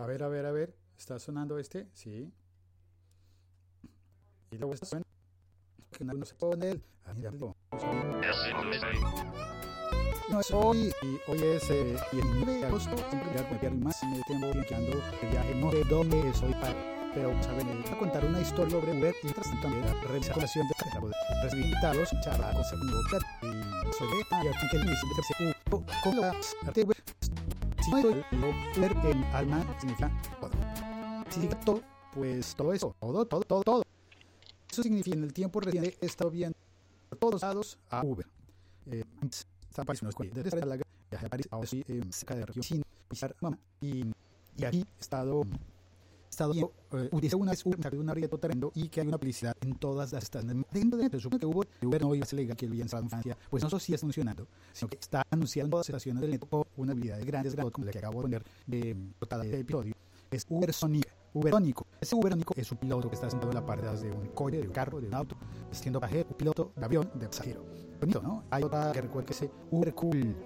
A ver, a ver, a ver. ¿Está sonando este? Sí. Y luego está sonando. Que no, se pone el. Ah, mira, no, no es hoy. Y hoy es eh, 19 de agosto. Siempre voy a más. Me tengo quedando de viaje. No sé dónde soy para. Pero, saben, eh, voy a contar una historia sobre Uber y mientras tanto también la recolación de para poder recibir invitados, charlar con segundo y soy de y aquí que el inicio de se u con la arte Hay Uber en alma significa todo. Pues todo eso, todo, todo, todo, todo. Eso significa en el tiempo reciente he estado viendo todos lados a Uber. Eh, a París, estoy. Y, y aquí he estado estado viendo, eh, una vez Uber, una arriendo tremendo y que hay una publicidad en todas las estaciones. Dentro de eso, que Uber, Uber no iba a ser legal que el bien en Francia, pues no solo sí está funcionando, sino que está anunciando en todas las estaciones del neto una habilidad de grandes grados como la que acabo de poner de portada de episodio. Es Uber Sonic, Uberónico. Ese Uberónico es un piloto que está sentado en la parte de un coche, de un carro, de un auto, siendo pasajero, un piloto de avión, de pasajero. Bonito, ¿no? Hay otra que recuerda que es Uber Cool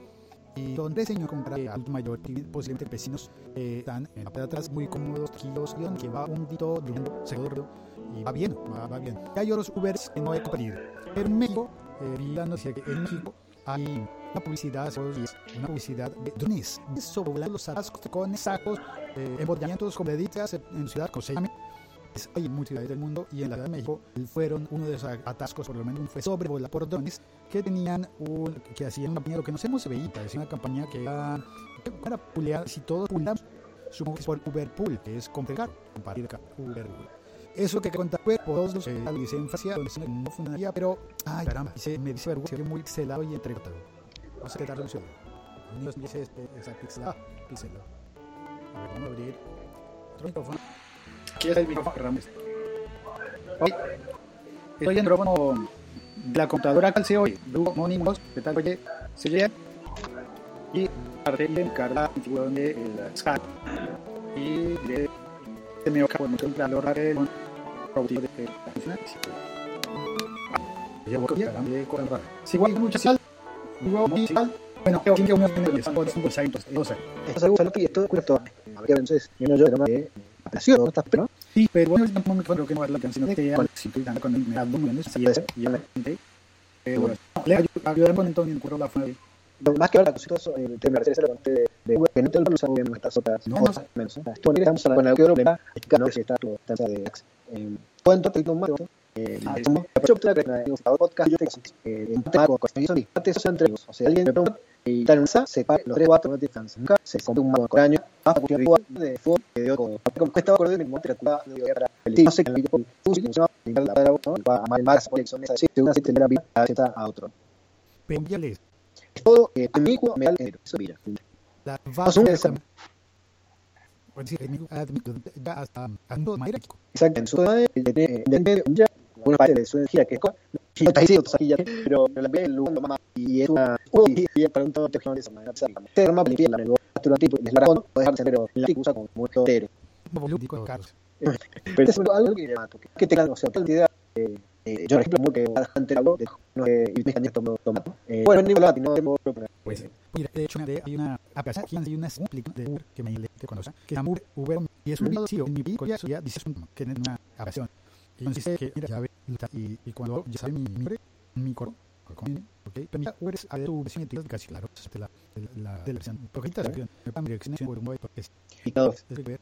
y donde diseño comprar adulto mayor posiblemente vecinos eh, están en la parte de atrás muy cómodos, y donde va un dito durmiendo, seguro y va bien, va, va bien. Hay otros Ubers que no he compartido. En México, eh, vi la noticia que en México hay una publicidad, una publicidad de drones, sobre los atascos con sacos, eh, embotellamientos deditas en ciudad, como llame. Hay muchas ciudades del mundo y en la Ciudad de México fueron uno de esos atascos, por lo menos fue sobrevolado por drones que tenían un, que hacían una campaña, lo que no se veía, parecía una campaña que era, para pulear, si todos pulamos, supongo que es por Uber Pool, que es comprar, compartir Uber Pool. Eso que contar por todos los eh, analicé en Francia, donde no funcionaría, pero, ay caramba, se, me dice vergüenza, muy pixelado y entregado. Vamos a quedar un segundo. Me dice este, esa pixelado, pixelado. A ver, vamos a abrir otro micrófono. Aquí es el micrófono. Hoy estoy en micrófono de la computadora que se oye. Luego, monimos, ¿qué tal? Oye, se oye. Y parte de encarga configuración de el Skype. Y de de mi hoja, bueno, tengo que hablar de un robotito de la la Si igual mucha sal, bueno, creo que que entonces, es que. Habría entonces, yo no aprecio, ¿no? Estás, pero Sí, pero bueno, tampoco me acuerdo que no es la canción que ya si dando con el me dos millones y es y la gente. Pero bueno, le ayudaré con Antonio curro la fue. más que ahora la cosita el tema de la conté de web, que no te lo usamos en nuestras otras No, cosas menos. Esto no estamos hablando con el problema, es que no si está tu tasa de. Cuento te tomo eh, yo podcast yo te eh en tema con antes se entrego, o sea, alguien me pregunta y tal se para los tres cuatro no cansan se compra un mago año a cualquier igual de fútbol que dio como como que estaba acordado en el monte de la de guerra el tío no sé que el video fusil se llama la no va a mal más por eso esa sí según así tendrá vida a otro. Pero ya les todo eh, me da el eso mira. La Pues exacto en su de de de medio ya una parte de su energía que es y está diciendo aquí ya pero la ve el lugar mamá y es una uy y para un todo tecnología de esa manera ser más limpia la nego un tipo de la razón o dejarse pero la usa como muerto entero pero es algo que mato que tengan o sea toda la idea eh, yo por ejemplo que bastante habló de no eh, y me tomo tomato eh, bueno en latino no tengo Pues, mira, de hecho, hay una, a pesar que hay una explica de Uber que me te conoce, que se llama Uber, y es un video, en mi video ya, ya dice un, que es una aplicación. Y dice que, mira, ya ve, y, y cuando ya sabe mi nombre, mi coro, ok, es a tu versión de casi claro, de la, de la, de la versión, porque la versión, me mi dirección por un porque es,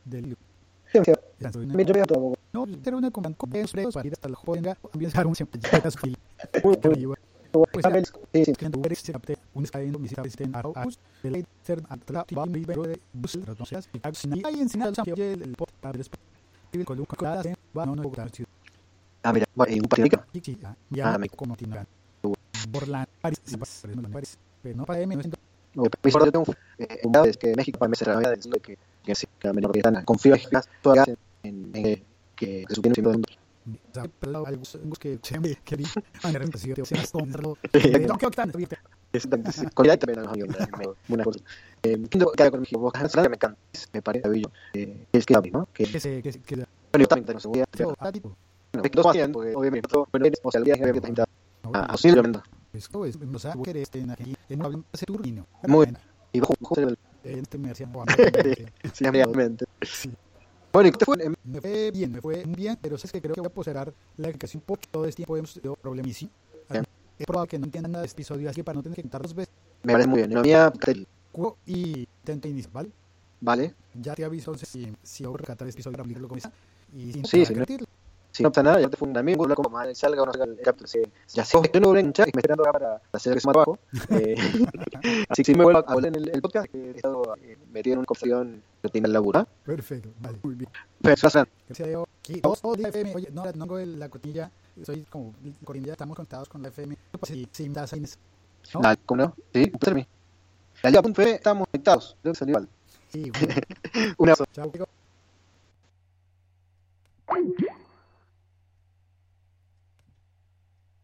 del no, era una con precios para ir hasta la joven, ambientar un siempre, ya su fila, Pues en se capte un visita de y libero de bus entonces y hay el pot después y con un claro va no no ciudad ah sí ya Ah, me- tiene Borland París se no París pero no para M no siento o también yo tengo eh, un lado es que México para mí se revela diciendo que que que la menor británica confío en todas en en en- que que supieron siendo pero algo que se me que vi a la rentación se más tonto Sí. no que también una cosa. Eh, que la economía vos me encanta, me parece bello. Eh, es que ¿no? Que que se que que bueno, yo también tengo seguridad. Bueno, dos bien, porque obviamente, todo, pero o sea, el viaje que pintar a así lo esto es o sea que este en aquí en un hace turbino Muy- y bajo el en este me hacían Sí, realmente. Sí. Bueno, ¿y qué te fue? Me fue bien, me fue bien, pero es que creo que voy a postergar la un poco. Todo este tiempo hemos tenido problemas. Sí. Bien. Es probable que no entiendan nada de este episodio, así que para no tener que contar dos veces. Me parece muy bien. En la mía, y intento iniciar, ¿vale? vale. Ya te aviso entonces si, si logro rescatar este episodio para abrirlo como está. Y sin Sí, sí, repetirlo. Si no pasa nada, ya te amigo, hablar como mal salga o no salga el capítulo. Sí, Ya sé, yo no voy a enganchar y me estoy esperando acá para hacer ese trabajo. Eh, así que si me vuelvo a volver en el, el podcast, que he estado eh, metido en una conversación que tiene el laburo. Perfecto, vale, muy bien. Gracias a Dios. Aquí, dos, dos, FM. Oye, no, no hago el- la cotilla. Soy como corindilla, estamos conectados con la FM. Pues, si, si me das ahí, ¿no? Dale, ¿cómo no? Sí, un La Liga.fe, estamos conectados. Creo que salió igual. Sí, bueno. Un abrazo. Chao.